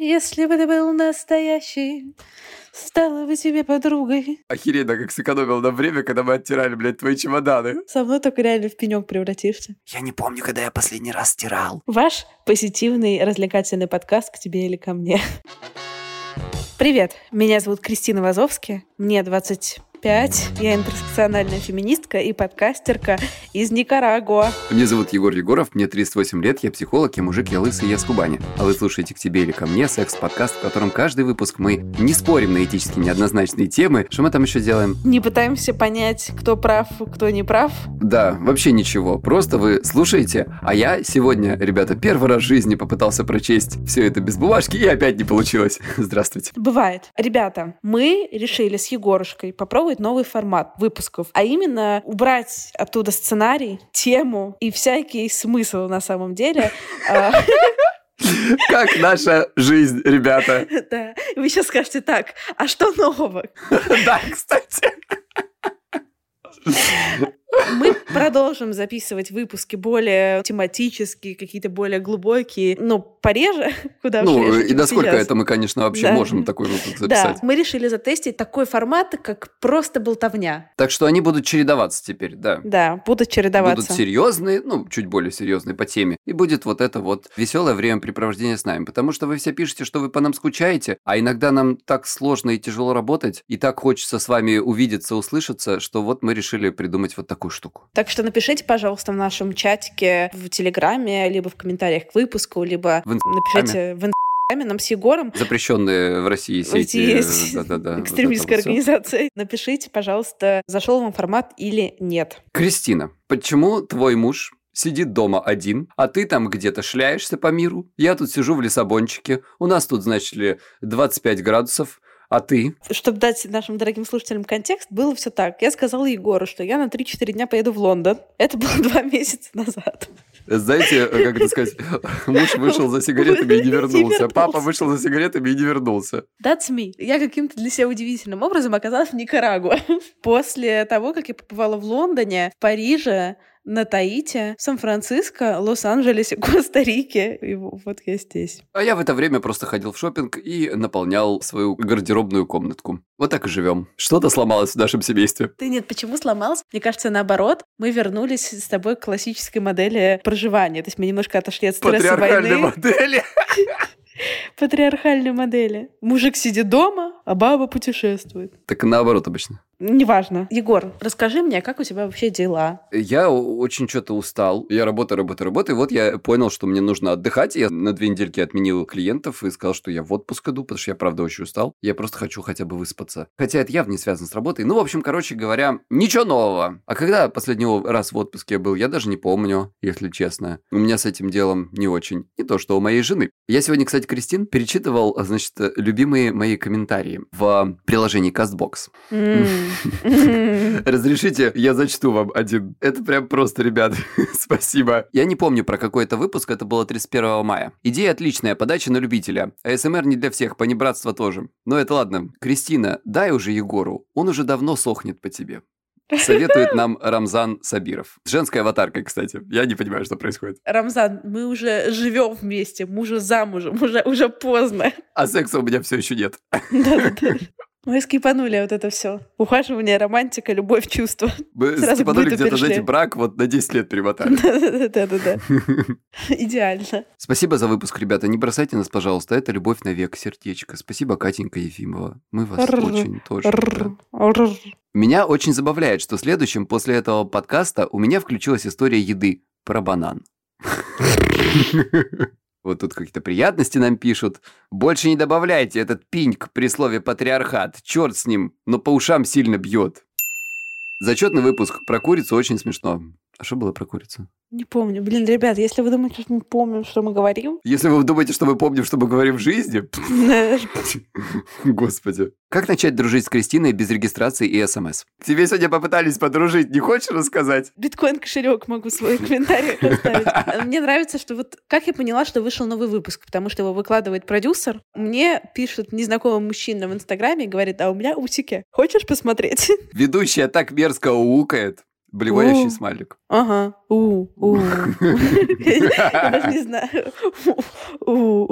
Если бы ты был настоящий, стала бы тебе подругой. Охеренно, как сэкономил на время, когда мы оттирали, блядь, твои чемоданы. Со мной только реально в пенек превратишься. Я не помню, когда я последний раз стирал. Ваш позитивный развлекательный подкаст к тебе или ко мне. Привет, меня зовут Кристина Вазовски, мне 25, я интерсекциональная феминистка и подкастерка из Никарагуа. Меня зовут Егор Егоров, мне 38 лет, я психолог, я мужик, я лысый, я с Кубани. А вы слушаете «К тебе или ко мне» секс-подкаст, в котором каждый выпуск мы не спорим на этически неоднозначные темы. Что мы там еще делаем? Не пытаемся понять, кто прав, кто не прав. Да, вообще ничего, просто вы слушаете, а я сегодня, ребята, первый раз в жизни попытался прочесть все это без бумажки, и опять не получилось. Здравствуйте. Бывает. Ребята, мы решили с Егорушкой попробовать новый формат выпусков, а именно убрать оттуда сценарий, тему и всякий смысл на самом деле. Как наша жизнь, ребята. Да. Вы сейчас скажете так, а что нового? Да, кстати. Мы продолжим записывать выпуски более тематические, какие-то более глубокие, но пореже, куда Ну, реже, и насколько сейчас. это мы, конечно, вообще Да. можем такой выпуск Да, записать. мы решили затестить такой формат, как просто болтовня. Так что они будут чередоваться теперь, да. Да, будут чередоваться. Будут серьезные, ну, чуть более серьезные по теме. И будет вот это вот веселое времяпрепровождение с нами. Потому что вы все пишете, что вы по нам скучаете, а иногда нам так сложно и тяжело работать, и так хочется с вами увидеться, услышаться, что вот мы решили придумать вот такую штуку. Так что напишите, пожалуйста, в нашем чатике в Телеграме, либо в комментариях к выпуску, либо В напишите в Инстаграме нам с Егором. Запрещенные в России сети. э, да-да-да, вот экстремистская это вот всё. организация. Напишите, пожалуйста, зашел вам формат или нет. Кристина, почему твой муж сидит дома один, а ты там где-то шляешься по миру? Я тут сижу в Лиссабончике, у нас тут, значит ли, 25 градусов, а ты? Чтобы дать нашим дорогим слушателям контекст, было все так. Я сказала Егору, что я на 3-4 дня поеду в Лондон. Это было два месяца назад. Знаете, э, как это сказать, муж вышел за сигаретами и не вернулся. папа вышел за сигаретами и не вернулся. That's me. Я каким-то для себя удивительным образом оказалась в Никарагуа. После того, как я побывала в Лондоне, в Париже, на Таите, в Сан-Франциско, Лос-Анджелесе, Коста-Рике. И вот я здесь. А я в это время просто ходил в шопинг и наполнял свою гардеробную комнатку. Вот так и живем. Что-то сломалось в нашем семействе. Ты нет, почему сломался? Мне кажется, наоборот, мы вернулись с тобой к классической модели проживания. То есть мы немножко отошли от стресса войны. модели. Патриархальной модели. Мужик сидит дома, а баба путешествует. Так наоборот обычно. Неважно. Егор, расскажи мне, как у тебя вообще дела? Я очень что-то устал. Я работаю, работаю, работаю. И вот я понял, что мне нужно отдыхать. Я на две недельки отменил клиентов и сказал, что я в отпуск иду, потому что я, правда, очень устал. Я просто хочу хотя бы выспаться. Хотя это явно не связано с работой. Ну, в общем, короче говоря, ничего нового. А когда последний раз в отпуске я был, я даже не помню, если честно. У меня с этим делом не очень. Не то, что у моей жены. Я сегодня, кстати, Кристин, перечитывал, значит, любимые мои комментарии в приложении CastBox. Разрешите, я зачту вам один. Это прям просто, ребят. Спасибо. Я не помню про какой это выпуск, это было 31 мая. Идея отличная, подача на любителя. АСМР не для всех, понебратство тоже. Но это ладно. Кристина, дай уже Егору. Он уже давно сохнет по тебе. Советует нам Рамзан Сабиров. С женской аватаркой, кстати. Я не понимаю, что происходит. Рамзан, мы уже живем вместе, мы уже замужем, уже, уже поздно. А секса у меня все еще нет. Да-да-да. Мы скипанули вот это все. Ухаживание, романтика, любовь, чувства. Мы Сразу скипанули где-то, знаете, брак вот на 10 лет перемотали. Да-да-да. Идеально. Спасибо за выпуск, ребята. Не бросайте нас, пожалуйста. Это любовь навек, сердечко. Спасибо, Катенька Ефимова. Мы вас очень тоже. Меня очень забавляет, что следующим после этого подкаста у меня включилась история еды про банан. Вот тут какие-то приятности нам пишут. Больше не добавляйте этот пиньк при слове патриархат. Черт с ним, но по ушам сильно бьет. Зачетный выпуск про курицу очень смешно. А что было про курицу? Не помню. Блин, ребят, если вы думаете, что мы помним, что мы говорим... Если вы думаете, что мы помним, что мы говорим в жизни... Господи. Как начать дружить с Кристиной без регистрации и смс? Тебе сегодня попытались подружить, не хочешь рассказать? Биткоин-кошелек могу свой комментарий оставить. Мне нравится, что вот как я поняла, что вышел новый выпуск, потому что его выкладывает продюсер. Мне пишет незнакомый мужчина в Инстаграме и говорит, а у меня усики. Хочешь посмотреть? Ведущая так мерзко уукает. Блевающий смайлик. Ага. У, у. Я даже не знаю. У.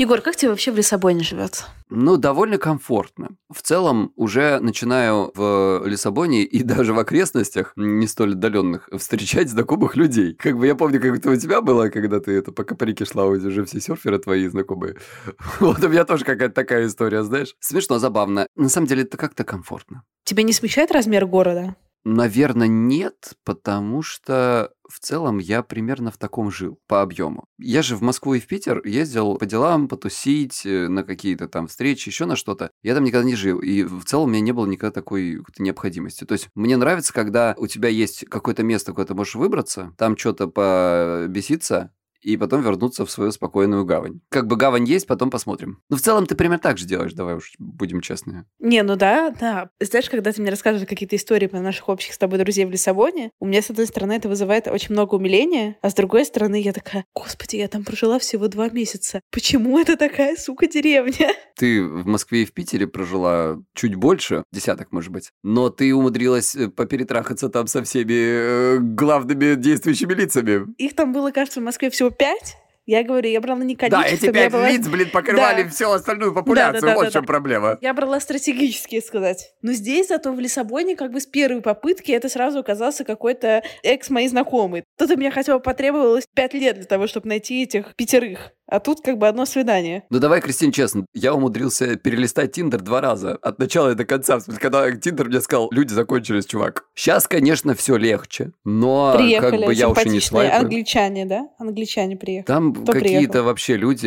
Егор, как тебе вообще в Лиссабоне живется? Ну, довольно комфортно. В целом, уже начинаю в Лиссабоне и даже в окрестностях, не столь отдаленных, встречать знакомых людей. Как бы я помню, как это у тебя было, когда ты это по Каприке шла, уже все серферы твои знакомые. Вот у меня тоже какая-то такая история, знаешь. Смешно, забавно. На самом деле, это как-то комфортно. Тебе не смущает размер города? Наверное, нет, потому что в целом я примерно в таком жил по объему. Я же в Москву и в Питер ездил по делам, потусить, э, на какие-то там встречи, еще на что-то. Я там никогда не жил. И в целом у меня не было никогда такой необходимости. То есть мне нравится, когда у тебя есть какое-то место, куда ты можешь выбраться, там что-то побеситься, и потом вернуться в свою спокойную гавань. Как бы гавань есть, потом посмотрим. Ну, в целом, ты примерно так же делаешь, давай уж будем честны. Не, ну да, да. Знаешь, когда ты мне рассказываешь какие-то истории про наших общих с тобой друзей в Лиссабоне, у меня, с одной стороны, это вызывает очень много умиления, а с другой стороны, я такая, господи, я там прожила всего два месяца. Почему это такая, сука, деревня? Ты в Москве и в Питере прожила чуть больше, десяток, может быть, но ты умудрилась э, поперетрахаться там со всеми э, главными действующими лицами. Их там было, кажется, в Москве всего пять. Я говорю, я брала не количество. Да, эти пять была... лиц, блин, покрывали да. всю остальную популяцию. Да, да, да, вот да, в чем да. проблема. Я брала стратегические сказать. Но здесь, зато в Лиссабоне, как бы с первой попытки, это сразу оказался какой-то экс моей знакомый. Тут у меня хотя бы потребовалось пять лет для того, чтобы найти этих пятерых. А тут как бы одно свидание. Ну давай, Кристин, честно, я умудрился перелистать Тиндер два раза. От начала и до конца. Когда Тиндер мне сказал, люди закончились, чувак. Сейчас, конечно, все легче, но Приехали, как бы я уже не свайпаю. англичане, да? Англичане приехали. Там какие-то вообще люди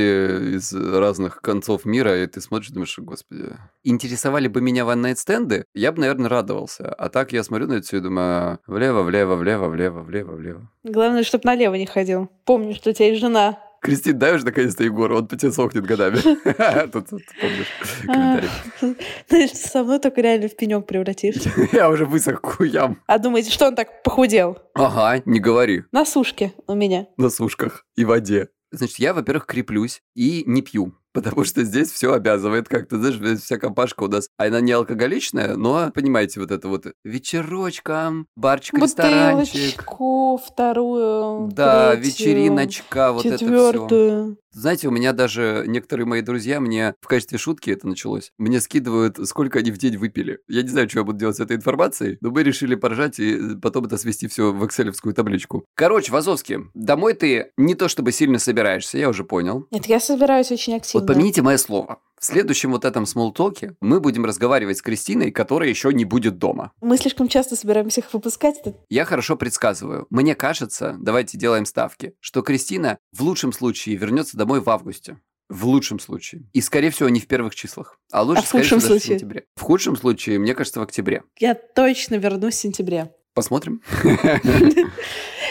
из разных концов мира, и ты смотришь, думаешь, господи. Интересовали бы меня ван-найт-стенды, я бы, наверное, радовался. А так я смотрю на это все и думаю, влево, влево, влево, влево, влево, влево. Главное, чтобы налево не ходил. Помню, что у тебя есть жена. Кристин, дай уже наконец-то Егору, он по тебе сохнет годами. Тут, помнишь, комментарий. Знаешь, со мной только реально в пенек превратишься. Я уже высох хуям. А думаете, что он так похудел? Ага, не говори. На сушке у меня. На сушках и воде. Значит, я, во-первых, креплюсь и не пью. Потому что здесь все обязывает как-то, знаешь, вся компашка у нас, а она не алкоголичная, но, понимаете, вот это вот вечерочком, барчик, ресторанчик. вторую, Да, третью, вечериночка, вот четвертую. это все. Знаете, у меня даже некоторые мои друзья мне в качестве шутки это началось. Мне скидывают, сколько они в день выпили. Я не знаю, что я буду делать с этой информацией, но мы решили поржать и потом это свести все в экселевскую табличку. Короче, Вазовский, домой ты не то чтобы сильно собираешься, я уже понял. Нет, я собираюсь очень активно. Вот помяните мое слово. В следующем вот этом смолтоке мы будем разговаривать с Кристиной, которая еще не будет дома. Мы слишком часто собираемся их выпускать. Это... Я хорошо предсказываю. Мне кажется, давайте делаем ставки, что Кристина в лучшем случае вернется домой в августе. В лучшем случае. И, скорее всего, не в первых числах. А лучше, а в скорее всего, даже в сентябре. В худшем случае, мне кажется, в октябре. Я точно вернусь в сентябре. Посмотрим.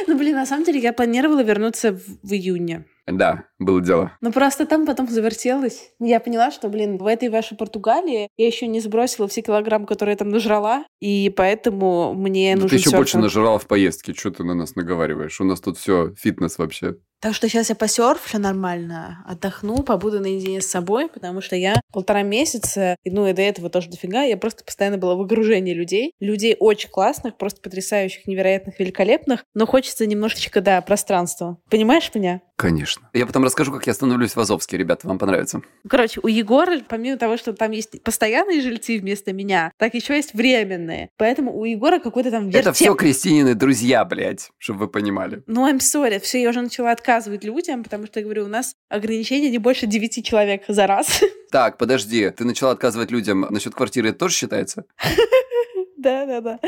Ну, блин, на самом деле я планировала вернуться в июне. Да, было дело. Ну просто там потом завертелось. Я поняла, что, блин, в этой вашей Португалии я еще не сбросила все килограммы, которые я там нажрала, и поэтому мне да нужен Ты еще больше нажрала в поездке. Что ты на нас наговариваешь? У нас тут все фитнес вообще. Так что сейчас я посерфлю нормально, отдохну, побуду наедине с собой, потому что я полтора месяца, ну и до этого тоже дофига, я просто постоянно была в окружении людей. Людей очень классных, просто потрясающих, невероятных, великолепных, но хочется немножечко, да, пространства. Понимаешь меня? Конечно. Я потом расскажу, как я становлюсь в Азовске, ребята, вам понравится. Короче, у Егора, помимо того, что там есть постоянные жильцы вместо меня, так еще есть временные. Поэтому у Егора какой-то там вертеп. Это все Кристинины друзья, блядь, чтобы вы понимали. Ну, I'm sorry, все, я уже начала отказывать людям, потому что, я говорю, у нас ограничение не больше девяти человек за раз. Так, подожди, ты начала отказывать людям насчет квартиры, это тоже считается? Да, да, да.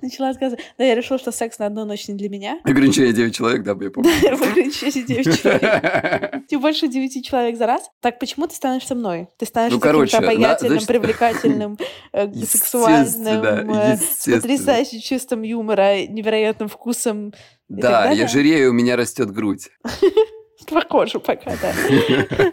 Начала рассказывать. Да, я решила, что секс на одну ночь не для меня. Ограничение 9 человек, да, я помню. Ограничение 9 человек. Тем больше 9 человек за раз. Так почему ты станешь мной? Ты станешь Ну, каким-то обаятельным, привлекательным, э, сексуальным, э, потрясающим чувством юмора, невероятным вкусом. Да, я жирею, у меня растет грудь. Похоже пока, да.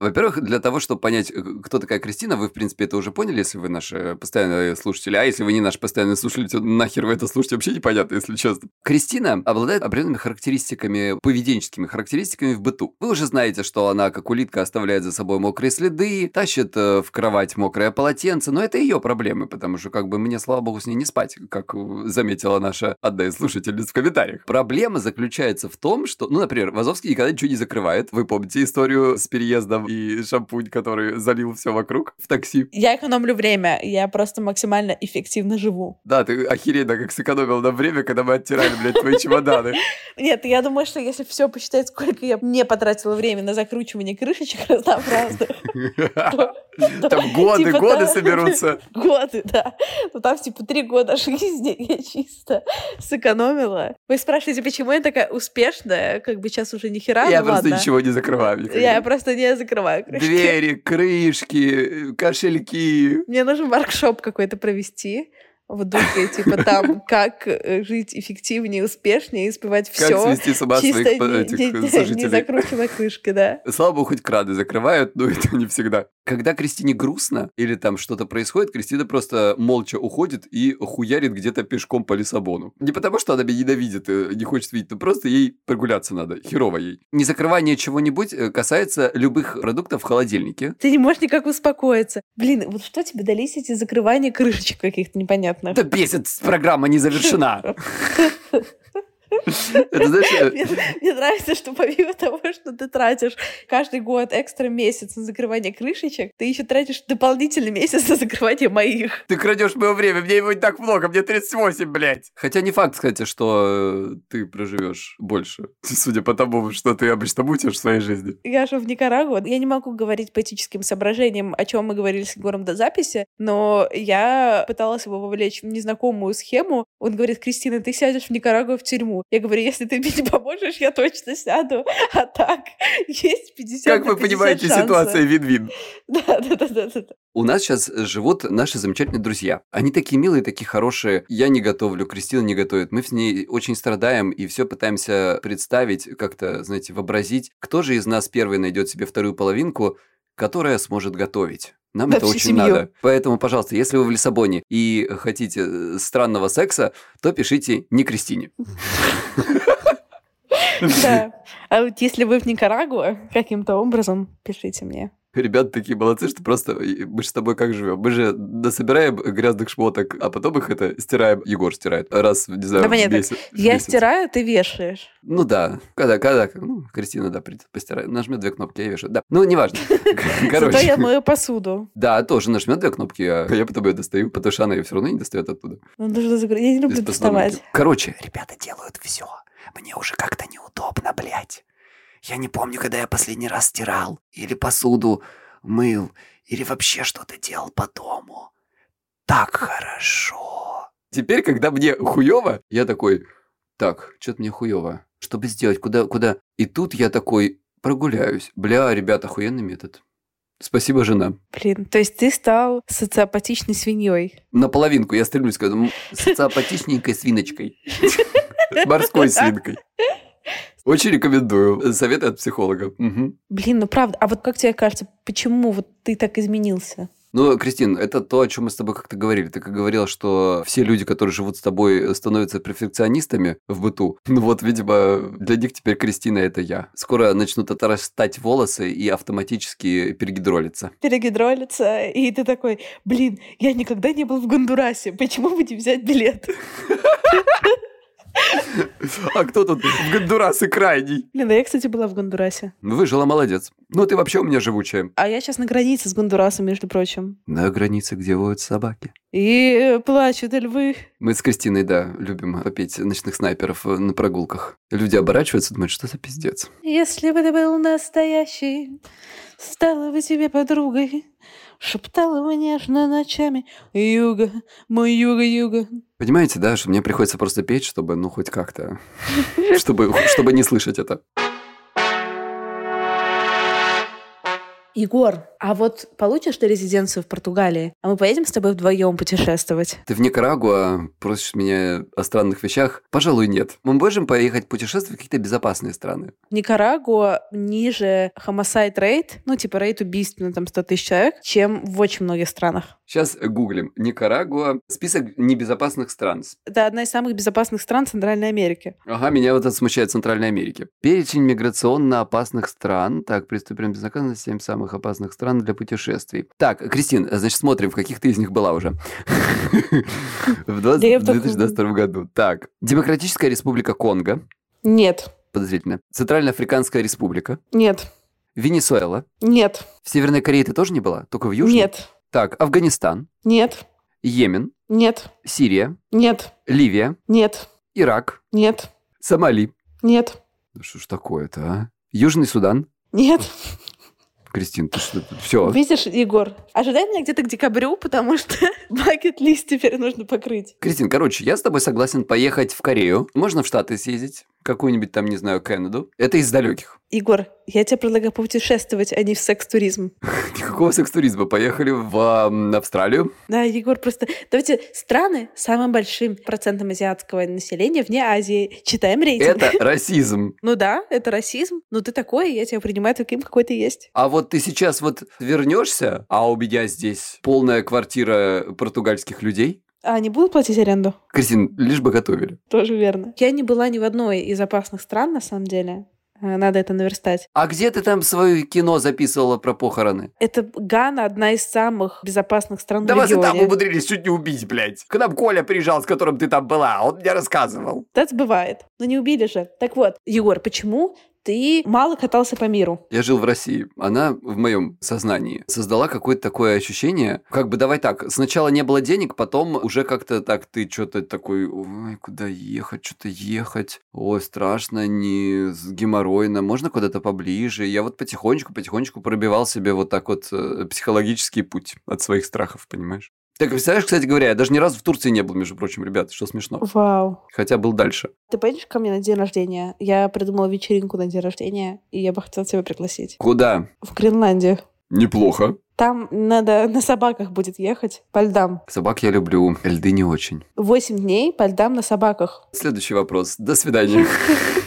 Во-первых, для того, чтобы понять, э, кто такая Кристина, вы, в принципе, это уже поняли, если вы наши постоянные слушатели. А если вы не наш постоянный слушатель, то нахер вы это слушаете, вообще непонятно, если честно. Кристина обладает определенными характеристиками, поведенческими характеристиками в быту. Вы уже знаете, что она, как улитка, оставляет за собой мокрые следы, тащит э, в кровать мокрое полотенце, но это ее проблемы, потому что, как бы, мне, слава богу, с ней не спать, как э, заметила наша одна из слушательниц в комментариях. Проблема заключается в том, что, ну, например, Вазовский никогда ничего не закрывает. Вы помните историю с переездом и шампунь, который залил все вокруг в такси? Я экономлю время, я просто максимально эффективно живу. Да, ты охеренно как сэкономил нам время, когда мы оттирали, блядь, твои чемоданы. Нет, я думаю, что если все посчитать, сколько я не потратила время на закручивание крышечек разнообразных, Там годы, типа годы соберутся. Годы, да. Ну там типа три года жизни я чисто сэкономила. Вы спрашиваете, почему я такая успешная? Как бы сейчас уже ни хера, Я ну просто ничего не закрываю. Я просто не закрываю крышки. Двери, крышки, кошельки. Мне нужен воркшоп какой-то провести в духе, типа там, как э, жить эффективнее, успешнее успевать Как все. свести с ума Чисто своих не, этих не- не сожителей. закручивая крышкой, да. Слава богу, хоть краны закрывают, но это не всегда. Когда Кристине грустно или там что-то происходит, Кристина просто молча уходит и хуярит где-то пешком по Лиссабону. Не потому, что она меня ненавидит, э, не хочет видеть, но просто ей прогуляться надо, херово ей. Незакрывание чего-нибудь э, касается любых продуктов в холодильнике. Ты не можешь никак успокоиться. Блин, вот что тебе дались эти закрывания крышечек каких-то непонятных? Да бесит, программа не завершена. Это знаешь, э, Мне, мне нравится, что помимо того, что ты тратишь каждый год экстра месяц на закрывание крышечек, ты еще тратишь дополнительный месяц на закрывание моих. Ты крадешь мое время, мне его не так много, мне 38, блядь. Хотя не факт, кстати, что э, ты проживешь больше, судя по тому, что ты обычно мутишь в своей жизни. Я же в Никарагуа. Я не могу говорить по этическим соображениям, о чем мы говорили с Егором до записи, но я пыталась его вовлечь в незнакомую схему. Он говорит, Кристина, ты сядешь в Никарагуа в тюрьму. Я говорю, если ты мне не поможешь, я точно сяду. А так, есть 50 Как вы 50 понимаете, шанса. ситуация вин-вин. Да, да, да, да, да. У нас сейчас живут наши замечательные друзья. Они такие милые, такие хорошие. Я не готовлю, Кристина не готовит. Мы с ней очень страдаем и все пытаемся представить, как-то, знаете, вообразить, кто же из нас первый найдет себе вторую половинку, которая сможет готовить. Нам На это очень семью. надо. Поэтому, пожалуйста, если вы в Лиссабоне и хотите э, странного секса, то пишите не Кристине. Да. А вот если вы в Никарагуа, каким-то образом пишите мне. Ребята такие молодцы, что просто и мы же с тобой как живем? Мы же насобираем грязных шмоток, а потом их это стираем. Егор стирает раз, не знаю, Да в понятно. месяц. в Я месяц. стираю, ты вешаешь. Ну да, когда, когда, ну, Кристина, да, придет постирает. Нажмет две кнопки, я вешаю. Да, ну, неважно. Зато Короче. я мою посуду. Да, тоже нажмет две кнопки, а я потом ее достаю, потому что она ее все равно не достает оттуда. Ну, нужно закрыть. Я не люблю доставать. Короче, ребята делают все. Мне уже как-то неудобно, блядь. Я не помню, когда я последний раз стирал. Или посуду мыл. Или вообще что-то делал по дому. Так хорошо. Теперь, когда мне хуево, я такой, так, что-то мне хуево. Чтобы сделать, куда, куда? И тут я такой, прогуляюсь. Бля, ребята, охуенный метод. Спасибо, жена. Блин, то есть ты стал социопатичной свиньей. Наполовинку я стремлюсь к этому социопатичненькой свиночкой. Морской свинкой. Очень рекомендую. Советы от психолога. Мгм. Блин, ну правда. А вот как тебе кажется, почему вот ты так изменился? Ну, Кристин, это то, о чем мы с тобой как-то говорили. Ты как говорила, что все люди, которые живут с тобой, становятся перфекционистами в быту. Ну вот, видимо, для них теперь Кристина – это я. Скоро начнут отрастать волосы и автоматически перегидролиться. Перегидролится, и ты такой, блин, я никогда не был в Гондурасе, почему бы не взять билет? А кто тут в Гондурас и крайний? Блин, да я, кстати, была в Гондурасе. Выжила, молодец. Ну, ты вообще у меня живучая. А я сейчас на границе с Гондурасом, между прочим. На границе, где воют собаки. И плачут львы. Мы с Кристиной, да, любим попеть ночных снайперов э, на прогулках. Люди оборачиваются, думают, что за пиздец. Если бы ты был настоящий, Стала бы тебе подругой, шептала бы нежно ночами. Юга, мой юга-юга. Понимаете, да, что мне приходится просто петь, чтобы, ну, хоть как-то, чтобы, чтобы не слышать это. Егор, а вот получишь ты резиденцию в Португалии, а мы поедем с тобой вдвоем путешествовать? Ты в Никарагуа просишь меня о странных вещах? Пожалуй, нет. Мы можем поехать путешествовать в какие-то безопасные страны. Никарагуа ниже homicide rate, ну, типа рейт убийств на там 100 тысяч человек, чем в очень многих странах. Сейчас гуглим. Никарагуа. Список небезопасных стран. Это одна из самых безопасных стран Центральной Америки. Ага, меня вот это смущает Центральной Америки. Перечень миграционно опасных стран. Так, приступим безнаказанно. Семь самых опасных стран для путешествий. Так, Кристин, значит, смотрим, в каких ты из них была уже. В 2022 году. Так, Демократическая республика Конго. Нет. Подозрительно. Центральноафриканская республика. Нет. Венесуэла. Нет. В Северной Корее ты тоже не была? Только в Южной? Нет. Так, Афганистан. Нет. Йемен. Нет. Сирия. Нет. Ливия. Нет. Ирак. Нет. Сомали. Нет. Да что ж такое-то, а? Южный Судан. Нет. Кристин, ты что? Все. Видишь, Егор, ожидай меня где-то к декабрю, потому что бакет-лист теперь нужно покрыть. Кристин, короче, я с тобой согласен поехать в Корею. Можно в Штаты съездить. Какую-нибудь там, не знаю, Канаду. Это из далеких. Егор, я тебе предлагаю путешествовать, а не в секс-туризм. Никакого секс-туризма. Поехали в Австралию. Да, Егор, просто давайте страны с самым большим процентом азиатского населения вне Азии. Читаем рейтинг. Это расизм. Ну да, это расизм. Но ты такой, я тебя принимаю таким, какой ты есть. А вот ты сейчас вот вернешься, а у меня здесь полная квартира португальских людей. А они будут платить аренду? Кристин, лишь бы готовили. Тоже верно. Я не была ни в одной из опасных стран, на самом деле. Э, Надо это наверстать. А где ты там свое кино записывала про похороны? Это Гана одна из самых безопасных стран Да в вас и там умудрились чуть не убить, блядь. К нам Коля приезжал, с которым ты там была, он мне рассказывал. Это бывает. Но не убили же. Так вот, Егор, почему ты мало катался по миру? Я жил в России. Она в моем сознании создала какое-то такое ощущение, как бы давай так, сначала не было денег, потом уже как-то так ты что-то такой, ой, куда ехать, что-то ехать, ой, страшно, не с геморройно, можно куда-то поближе. Я вот потихонечку, потихонечку пробивал себе вот так вот э, психологический путь от своих страхов, понимаешь? Так, представляешь, кстати говоря, я даже ни разу в Турции не был, между прочим, ребят, что смешно. Вау. Хотя был дальше. Ты поедешь ко мне на день рождения? Я придумала вечеринку на день рождения, и я бы хотела тебя пригласить. Куда? В Гренландию. Неплохо. Там надо на собаках будет ехать по льдам. Собак я люблю, льды не очень. Восемь дней по льдам на собаках. Следующий вопрос. До свидания.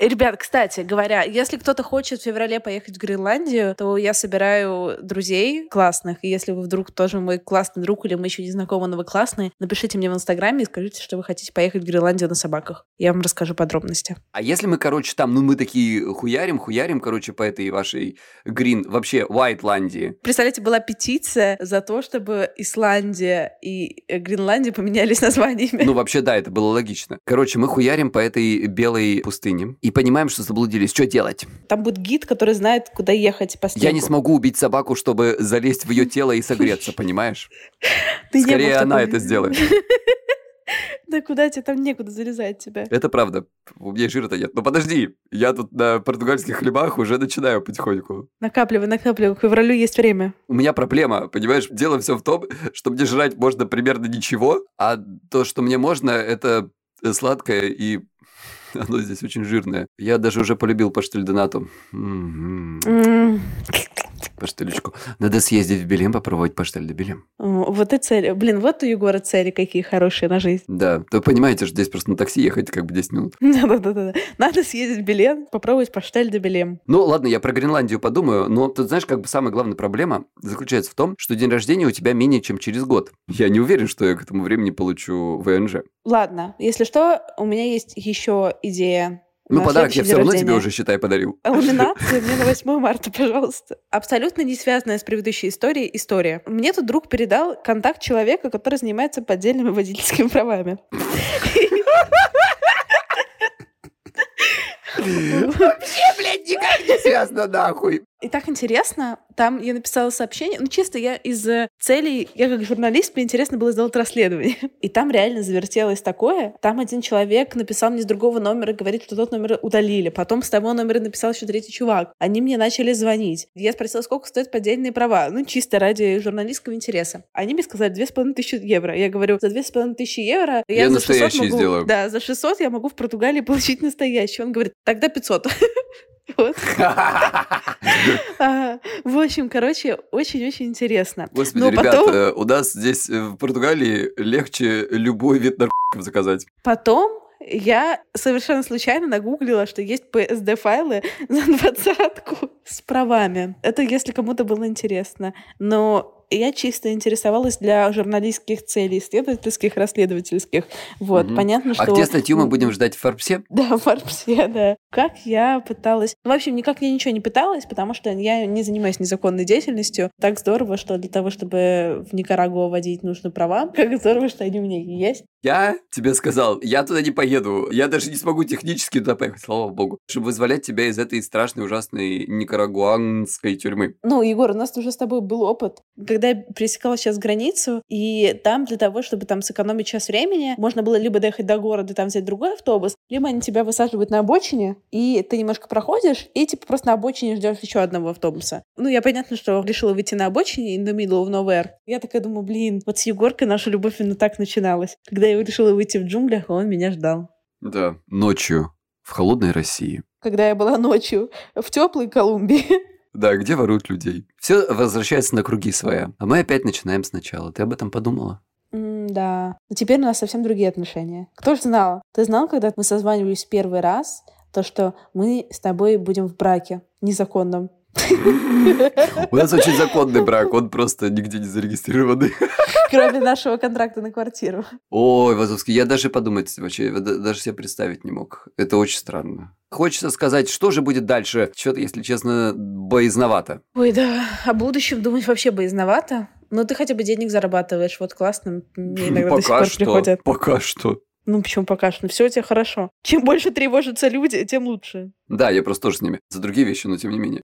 Ребят, кстати говоря, если кто-то хочет в феврале поехать в Гренландию, то я собираю друзей классных. И если вы вдруг тоже мой классный друг или мы еще не знакомы, но вы классные, напишите мне в Инстаграме и скажите, что вы хотите поехать в Гренландию на собаках. Я вам расскажу подробности. А если мы, короче, там, ну мы такие хуярим, хуярим, короче, по этой вашей грин, вообще, Уайтландии. Представляете, была петиция за то, чтобы Исландия и э, Гренландия поменялись названиями. Ну, вообще, да, это было логично. Короче, мы хуярим по этой белой пустыне и понимаем, что заблудились. Что делать? Там будет гид, который знает, куда ехать по снегу. Я не смогу убить собаку, чтобы залезть в ее тело и согреться, понимаешь? Скорее она это сделает. Да куда тебе там некуда залезать тебя? Это правда. У меня жира-то нет. Но подожди, я тут на португальских хлебах уже начинаю потихоньку. Накапливай, накапливай. К февралю есть время. У меня проблема, понимаешь? Дело все в том, что мне жрать можно примерно ничего, а то, что мне можно, это сладкое и оно здесь очень жирное. Я даже уже полюбил паштель донату. Паштелечку. Надо съездить в Белем, попробовать паштель де Белем. Вот и цели. Блин, вот у Егора цели какие хорошие на жизнь. Да, вы понимаете, что здесь просто на такси ехать как бы 10 минут. Да-да-да. Надо съездить в Белен, попробовать паштель де Белем. Ну, ладно, я про Гренландию подумаю, но тут, знаешь, как бы самая главная проблема заключается в том, что день рождения у тебя менее чем через год. Я не уверен, что я к этому времени получу ВНЖ. Ладно, если что, у меня есть еще идея. Ну, подарок я все равно тебе рождения. уже, считай, подарил. Ламинация мне на 8 марта, пожалуйста. Абсолютно не связанная с предыдущей историей история. Мне тут друг передал контакт человека, который занимается поддельными водительскими правами. Вообще, блядь, никак не связано нахуй. И так интересно, там я написала сообщение, ну чисто я из целей, я как журналист, мне интересно было сделать расследование. И там реально завертелось такое. Там один человек написал мне с другого номера, говорит, что тот номер удалили. Потом с того номера написал еще третий чувак. Они мне начали звонить. Я спросила, сколько стоят поддельные права. Ну, чисто ради журналистского интереса. Они мне сказали, две с половиной тысячи евро. Я говорю, за две с половиной тысячи евро я, Я за 600 настоящий могу... сделаю. Да, за 600 я могу в Португалии получить настоящий. Он говорит, тогда 500. Вот. А, В общем, короче, очень-очень интересно. Господи, Но ребят, потом- у нас здесь э, в Португалии легче любой вид наркотиков заказать. Потом я совершенно случайно нагуглила, что есть PSD-файлы за двадцатку с правами. Это если кому-то было интересно. Но я чисто интересовалась для журналистских целей, исследовательских, расследовательских. Вот, Мгм. понятно, что... А где статью мы будем ждать в Форбсе? Да, в Форбсе, да. Как я пыталась... Ну, в общем, никак я ничего не пыталась, потому что я не занимаюсь незаконной деятельностью. Так здорово, что для того, чтобы в Никарагуа водить, нужны права. Как здорово, что они у меня есть. Я тебе сказал, я туда не поеду. Я даже не смогу технически туда поехать, слава богу. Чтобы вызволять тебя из этой страшной, ужасной никарагуанской тюрьмы. Ну, Егор, у нас уже с тобой был опыт. Когда я пересекала сейчас границу, и там для того, чтобы там сэкономить час времени, можно было либо доехать до города, там взять другой автобус, либо они тебя высаживают на обочине, и ты немножко проходишь, и типа просто на обочине ждешь еще одного автобуса. Ну, я понятно, что решила выйти на обочине in the middle of nowhere. Я такая думаю, блин, вот с Егоркой наша любовь именно так начиналась. Когда я решила выйти в джунглях, он меня ждал. Да. Ночью в холодной России. Когда я была ночью в теплой Колумбии. Да, где воруют людей. Все возвращается на круги своя. А мы опять начинаем сначала. Ты об этом подумала? Да. Но теперь у нас совсем другие отношения. Кто ж знал? Ты знал, когда мы созванивались первый раз, то, что мы с тобой будем в браке незаконном? У нас очень законный брак, он просто нигде не зарегистрированный. Кроме нашего контракта на квартиру. Ой, Вазовский, я даже подумать вообще, да- даже себе представить не мог. Это очень странно. Хочется сказать, что же будет дальше. Что-то, если честно, боязновато. Ой, да. О будущем думать вообще боязновато. Но ты хотя бы денег зарабатываешь. Вот классно. Мне иногда до сих Пока пор что. приходят. Пока что. Ну, почему пока что? Все у тебя хорошо. Чем больше тревожатся люди, тем лучше. Да, я просто тоже с ними. За другие вещи, но тем не менее.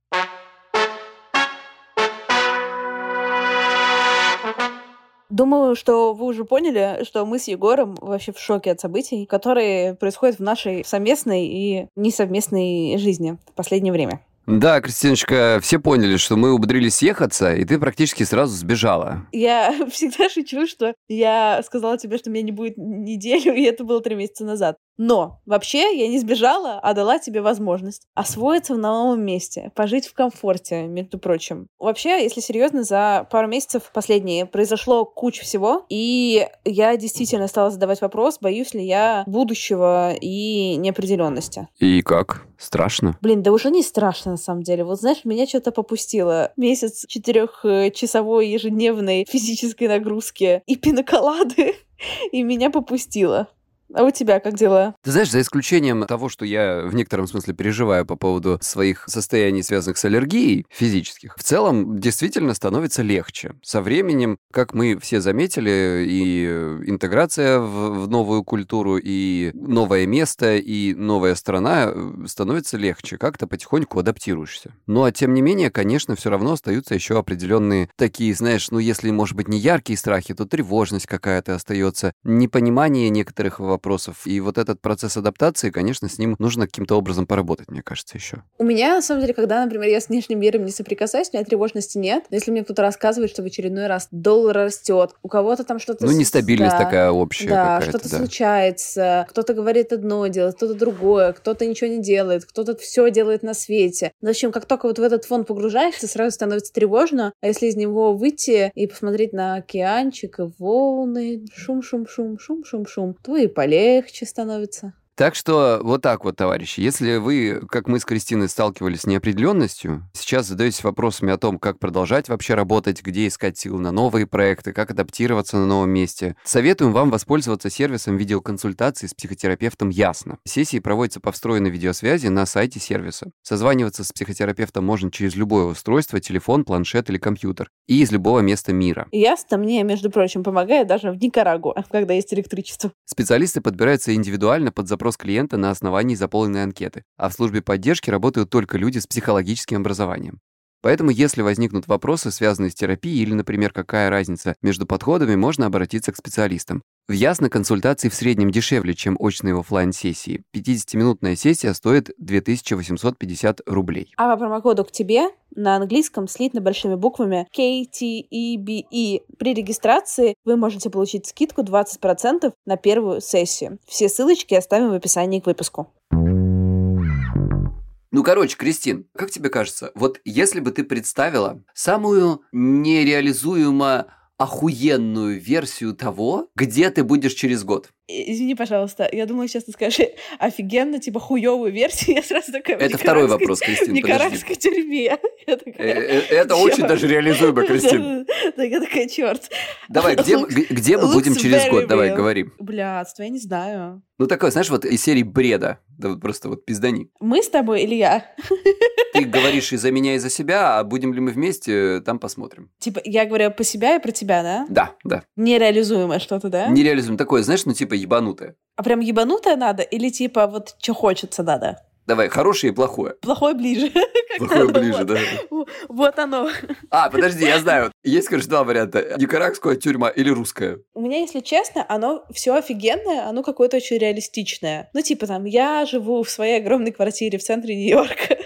Думаю, что вы уже поняли, что мы с Егором вообще в шоке от событий, которые происходят в нашей совместной и несовместной жизни в последнее время. Да, Кристиночка, все поняли, что мы умудрились съехаться, и ты практически сразу сбежала. Я всегда шучу, что я сказала тебе, что меня не будет неделю, и это было три месяца назад. Но вообще я не сбежала, а дала тебе возможность освоиться в новом месте, пожить в комфорте, между прочим. Вообще, если серьезно, за пару месяцев последние произошло куча всего, и я действительно стала задавать вопрос, боюсь ли я будущего и неопределенности. И как? Страшно? Блин, да уже не страшно на самом деле. Вот знаешь, меня что-то попустило. Месяц четырехчасовой ежедневной физической нагрузки и пиноколады, и меня попустило. А у тебя как дела? Ты знаешь, за исключением того, что я в некотором смысле переживаю по поводу своих состояний, связанных с аллергией физических, в целом действительно становится легче. Со временем, как мы все заметили, и интеграция в, в новую культуру, и новое место, и новая страна э, становится легче. Как-то потихоньку адаптируешься. Но, а тем не менее, конечно, все равно остаются еще определенные такие, знаешь, ну, если, может быть, не яркие страхи, то тревожность какая-то остается, непонимание некоторых вопросов. И вот этот процесс адаптации, конечно, с ним нужно каким-то образом поработать, мне кажется, еще. У меня, на самом деле, когда, например, я с внешним миром не соприкасаюсь, у меня тревожности нет. Но если мне кто-то рассказывает, что в очередной раз доллар растет, у кого-то там что-то... Ну, нестабильность да. такая общая Да, что-то да. случается, кто-то говорит одно, делает кто-то другое, кто-то ничего не делает, кто-то все делает на свете. В общем, как только вот в этот фон погружаешься, сразу становится тревожно, а если из него выйти и посмотреть на океанчик и волны, шум-шум-шум, шум-шум-шум, то и полегче становится. Так что вот так вот, товарищи. Если вы, как мы с Кристиной, сталкивались с неопределенностью, сейчас задаетесь вопросами о том, как продолжать вообще работать, где искать силы на новые проекты, как адаптироваться на новом месте, советуем вам воспользоваться сервисом видеоконсультации с психотерапевтом Ясно. Сессии проводятся по встроенной видеосвязи на сайте сервиса. Созваниваться с психотерапевтом можно через любое устройство, телефон, планшет или компьютер, и из любого места мира. Ясно мне, между прочим, помогает даже в Никарагуа, когда есть электричество. Специалисты подбираются индивидуально под запрос клиента на основании заполненной анкеты, а в службе поддержки работают только люди с психологическим образованием. Поэтому, если возникнут вопросы, связанные с терапией, или, например, какая разница между подходами, можно обратиться к специалистам. В Ясно консультации в среднем дешевле, чем очные оффлайн сессии 50-минутная сессия стоит 2850 рублей. А по промокоду к тебе на английском слитно большими буквами KTEBE. При регистрации вы можете получить скидку 20% на первую сессию. Все ссылочки оставим в описании к выпуску. Ну, короче, Кристин, как тебе кажется, вот если бы ты представила самую нереализуемо охуенную версию того, где ты будешь через год. Извини, пожалуйста, я думала, сейчас ты скажешь офигенно, типа хуевую версию. Я сразу такая... Это второй вопрос, Кристин, В Никарагской тюрьме. Э, э, это очень даже реализуемо, Кристин. Так я такая, черт. Давай, где мы будем через год? Давай, говори. Блядство, я не знаю. Ну, такое, знаешь, вот из серии бреда. Да вот просто вот пиздани. Мы с тобой или я? Ты говоришь и за меня, и за себя, а будем ли мы вместе, там посмотрим. Типа, я говорю по себя и про тебя, да? Да, да. Нереализуемое что-то, да? Нереализуемое. Такое, знаешь, ну типа ебанутое. А прям ебанутое надо? Или типа вот что хочется надо? Давай, хорошее и плохое. Плохое ближе. Плохое ближе, да. Вот оно. А, подожди, я знаю. Есть, короче, два варианта. Никарагская тюрьма или русская. У меня, если честно, оно все офигенное, оно какое-то очень реалистичное. Ну, типа там, я живу в своей огромной квартире в центре Нью-Йорка.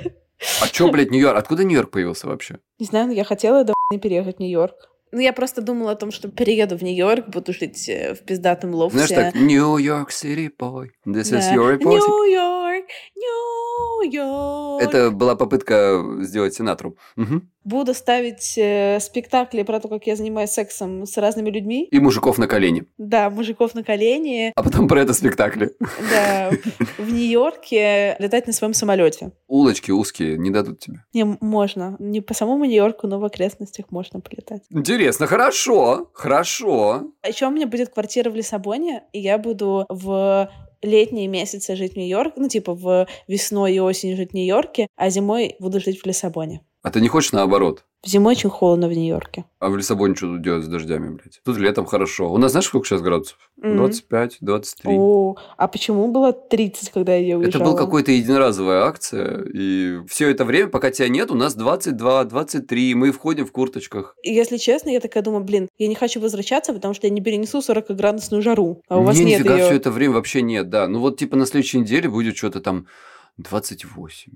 А чё, блядь, Нью-Йорк? Откуда Нью-Йорк появился вообще? Не знаю, но я хотела до переехать в Нью-Йорк. Ну, я просто думала о том, что перееду в Нью-Йорк, буду жить э, в пиздатом лофте. Знаешь, так, Нью-Йорк City Boy, this is your report. Нью-Йорк, Нью-Йорк. Это была попытка сделать Синатру. Угу. Буду ставить э, спектакли про то, как я занимаюсь сексом с разными людьми. И мужиков на колени. Да, мужиков на колени. А потом про это спектакли. Да, в Нью-Йорке летать на своем самолете. Улочки узкие не дадут тебе. Не, можно. Не по самому Нью-Йорку, но в окрестностях можно полетать. Интересно, хорошо, хорошо. А еще у меня будет квартира в Лиссабоне, и я буду в летние месяцы жить в Нью-Йорке, ну, типа в весной и осень жить в Нью-Йорке, а зимой буду жить в Лиссабоне. А ты не хочешь наоборот? Зимой очень холодно в Нью-Йорке. А в Лиссабоне что тут делать с дождями, блядь? Тут летом хорошо. У нас знаешь, сколько сейчас градусов? 25, 23. О, а почему было 30, когда я уезжала? Это была какая-то единоразовая акция, и все это время, пока тебя нет, у нас 22, 23, мы входим в курточках. И если честно, я такая думаю, блин, я не хочу возвращаться, потому что я не перенесу 40-градусную жару, а у вас не, нет нифига ее. все это время вообще нет, да. Ну вот типа на следующей неделе будет что-то там 28.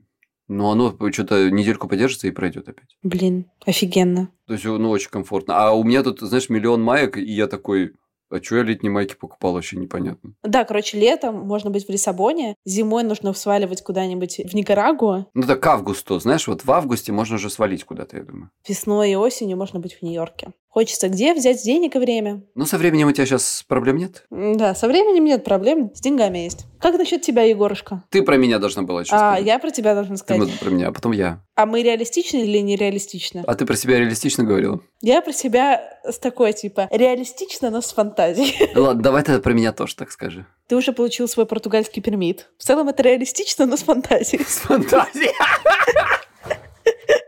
Но оно что-то недельку подержится и пройдет опять. Блин, офигенно. То есть, ну, очень комфортно. А у меня тут, знаешь, миллион маек, и я такой, а что я летние майки покупал, вообще непонятно. Да, короче, летом можно быть в Лиссабоне, зимой нужно сваливать куда-нибудь в Никарагуа, Ну, так к августу, знаешь, вот в августе можно уже свалить куда-то, я думаю. весной и осенью можно быть в Нью-Йорке. Хочется где взять денег и время? Ну, со временем у тебя сейчас проблем нет? Да, со временем нет проблем, с деньгами есть. Как насчет тебя, Егорушка? Ты про меня должна была что А, сказать. я про тебя должна Ты сказать. про меня, а потом я. А мы реалистичны или нереалистичны? А ты про себя реалистично говорила? Я про себя с такой, типа, реалистично, но с фантазией. Ладно, давай тогда про меня тоже так скажи. Ты уже получил свой португальский пермит. В целом это реалистично, но с фантазией. С фантазией.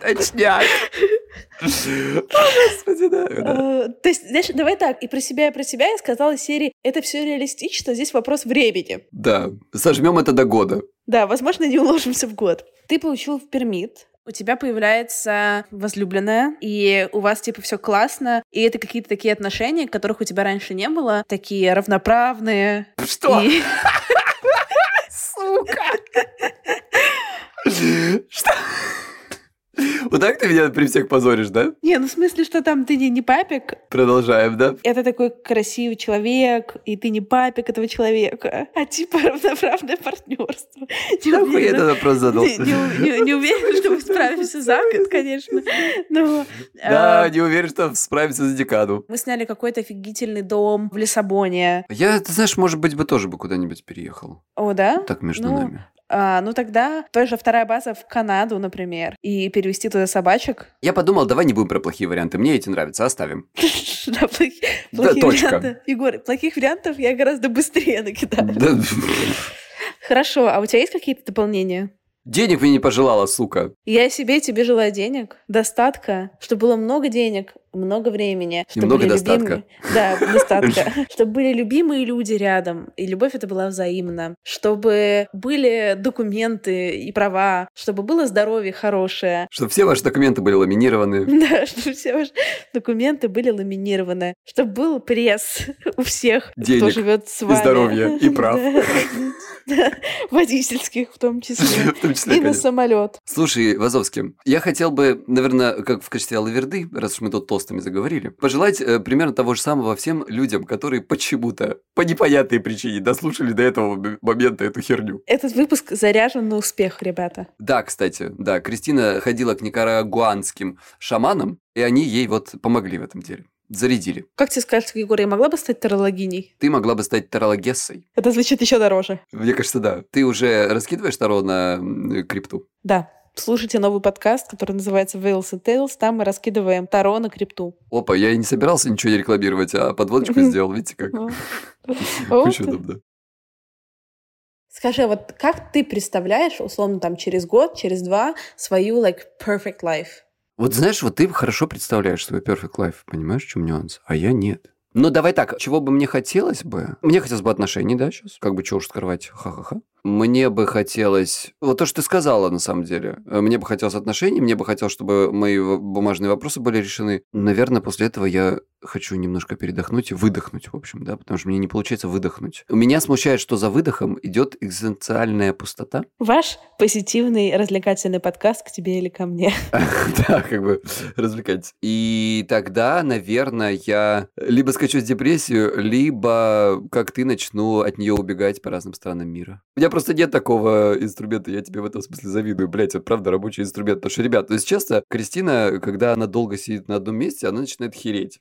Точняк. Господи, да. да. Э, То есть, знаешь, давай так, и про себя, и про себя я сказала серии, это все реалистично, здесь вопрос времени. Да, сожмем это до года. Да, возможно, не уложимся в год. Ты получил пермит, у тебя появляется возлюбленная, и у вас, типа, все классно, и это какие-то такие отношения, которых у тебя раньше не было, такие равноправные. Что? И- Сука! Что? Вот так ты меня при всех позоришь, да? Не, ну в смысле, что там ты не, не папик, Продолжаем, да? это такой красивый человек, и ты не папик этого человека, а типа равноправное партнерство. Не Нахуй я этот вопрос задал? Не, не- не- не уверена, что мы справимся за год, конечно. Но, Да, а, не уверен, что справится за декаду. мы сняли какой-то офигительный дом в Лиссабоне. Я, ты знаешь, может быть, бы тоже бы куда-нибудь переехал. О, да? Так между Ну, нами. А, ну тогда тоже вторая база в Канаду, например, и перевести туда собачек. Я подумал, давай не будем про плохие варианты. Мне эти нравятся, оставим. Да, плохи- Да, плохие варианты. Егор, плохих вариантов я гораздо быстрее накидаю. Да. Хорошо, а у тебя есть какие-то дополнения? Денег мне не пожелала, сука. Я себе тебе желаю денег, достатка, чтобы было много денег, много времени, И чтобы много были достатка. любимые. Да, достатка. Чтобы были любимые люди рядом, и любовь это была взаимна. Чтобы были документы и права, чтобы было здоровье хорошее. Чтобы все ваши документы были ламинированы. Да, чтобы все ваши документы были ламинированы. Чтобы был пресс у всех, кто Денег живет с и вами. здоровья, и прав. Водительских в том числе. В том числе, И на самолет. Слушай, Вазовский, я хотел бы, наверное, как в качестве алаверды, раз уж мы тут тостами заговорили, пожелать э, примерно того же самого всем людям, которые почему-то, по непонятной причине, дослушали до этого момента эту херню. Этот выпуск заряжен на успех, ребята. Да, кстати, да, Кристина ходила к никарагуанским шаманам, и они ей вот помогли в этом деле. Зарядили. Как тебе скажется, Егор, я могла бы стать тарологиней? Ты могла бы стать тарологессой. Это звучит еще дороже. Мне кажется, да. Ты уже раскидываешь таро на крипту? Да. Слушайте новый подкаст, который называется Wales and Tales. Там мы раскидываем таро на крипту. Опа, я и не собирался ничего не рекламировать, а подводочку сделал, видите как? Очень удобно. Скажи, а вот как ты представляешь, условно, там, через год, через два, свою, like, perfect life? Вот знаешь, вот ты хорошо представляешь свой perfect life, понимаешь, в чем нюанс? А я нет. Ну, давай так, чего бы мне хотелось бы? Мне хотелось бы отношений, да, сейчас? Как бы, чего уж скрывать, ха-ха-ха. Мне бы хотелось... Вот то, что ты сказала, на самом деле. Э, Мне бы хотелось отношений, мне бы хотелось, чтобы мои бумажные вопросы были решены. Наверное, после этого я хочу немножко передохнуть и выдохнуть, в общем, да, потому что мне не получается выдохнуть. Меня смущает, что за выдохом идет экзистенциальная пустота. Ваш позитивный развлекательный подкаст к тебе или ко мне. Да, как бы развлекать. И тогда, наверное, я либо скачу в депрессию, либо, как ты, начну от нее убегать по разным странам мира. У меня просто нет такого инструмента, я тебе в этом смысле завидую. Блять, это правда рабочий инструмент. Потому что, ребят, то есть часто Кристина, когда она долго сидит на одном месте, она начинает хереть.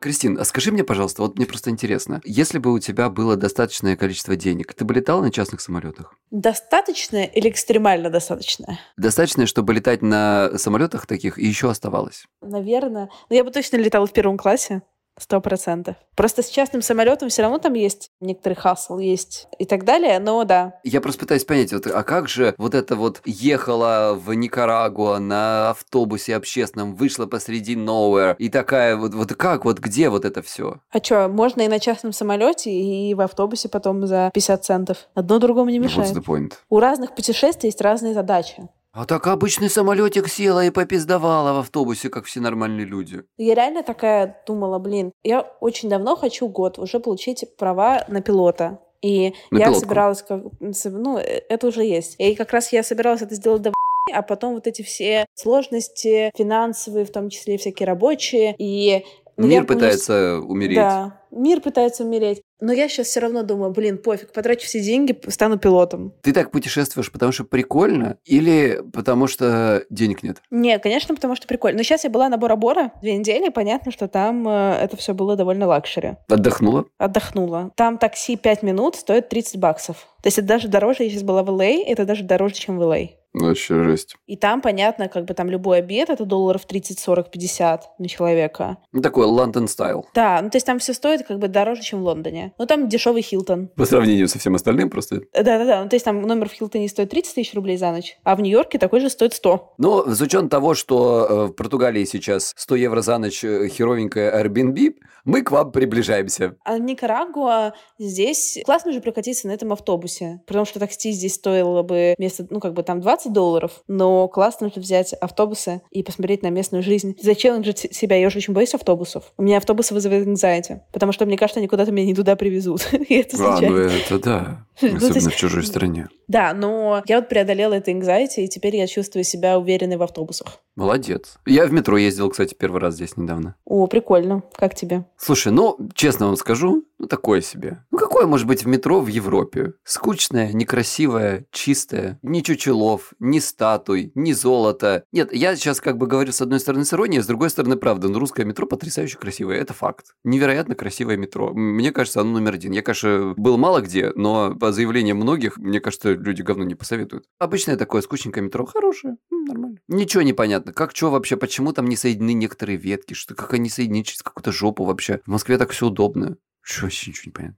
Кристин, а скажи мне, пожалуйста, вот мне просто интересно, если бы у тебя было достаточное количество денег, ты бы летала на частных самолетах? Достаточно или экстремально достаточно? Достаточно, чтобы летать на самолетах таких и еще оставалось. Наверное. Но я бы точно летала в первом классе. Сто процентов. Просто с частным самолетом все равно там есть некоторый хасл, есть и так далее, но да. Я просто пытаюсь понять, вот, а как же вот это вот ехала в Никарагуа на автобусе общественном, вышла посреди nowhere, и такая вот, вот как, вот где вот это все? А что, можно и на частном самолете, и в автобусе потом за 50 центов. Одно другому не мешает. What's the point? У разных путешествий есть разные задачи. А так обычный самолетик села и попиздовала в автобусе, как все нормальные люди. Я реально такая думала, блин, я очень давно хочу год уже получить права на пилота. И На я пилотку. собиралась, как, ну, э, это уже есть. И как раз я собиралась это сделать до а потом вот эти все сложности финансовые, в том числе всякие рабочие. И ну, я Мир помню, пытается умереть. Да, мир пытается умереть. Но я сейчас все равно думаю, блин, пофиг, потрачу все деньги, стану пилотом. Ты так путешествуешь, потому что прикольно, или потому что денег нет? Нет, конечно, потому что прикольно. Но сейчас я была на Бора-Бора две недели, понятно, что там э, это все было довольно luxury. Отдохнула? Отдохнула. Там такси 5 минут стоит 30 баксов. То есть это даже дороже, я сейчас была в LA, это даже дороже, чем в LA. Вообще жесть. И там, понятно, как бы там любой обед, это долларов 30, 40, 50 на человека. Ну, такой Лондон стайл. Да, ну то есть там все стоит как бы дороже, чем в Лондоне. Ну там дешевый Хилтон. По сравнению со всем остальным просто. Да-да-да, ну то есть там номер в Хилтоне стоит 30 тысяч рублей за ночь, а в Нью-Йорке такой же стоит 100. Но с учетом того, что э, в Португалии сейчас 100 евро за ночь э, херовенькая Airbnb, мы к вам приближаемся. А Никарагуа здесь классно же прокатиться на этом автобусе, потому что такси здесь стоило бы вместо, ну, как бы там 20 долларов, но классно же взять автобусы и посмотреть на местную жизнь. Зачелленджить себя, я уже очень боюсь автобусов. У меня автобусы вызывают anxiety, потому что мне кажется, они куда-то меня не туда привезут. И это А, ну это да. Ну, Особенно есть- в чужой стране. Да, но я вот преодолела это anxiety, и теперь я чувствую себя уверенной в автобусах. Молодец. Я в метро ездил, кстати, первый раз здесь недавно. О, прикольно. Как тебе? Слушай, ну, честно вам скажу, ну, такое себе. Ну, какое может быть в метро в Европе? Скучное, некрасивое, чистое. Ни чучелов, ни статуй, ни золота. Нет, я сейчас как бы говорю с одной стороны с иронией, с другой стороны правда. Но русское метро потрясающе красивое, это факт. Невероятно красивое метро. Мне кажется, оно номер один. Я, конечно, был мало где, но по заявлениям многих, мне кажется, люди говно не посоветуют. Обычное такое скучненькое метро, хорошее, нормально. Ничего не понятно. Как, что вообще, почему там не соединены некоторые ветки, что, как они соединены через какую-то жопу вообще. В Москве так все удобно. Что вообще ничего не понятно.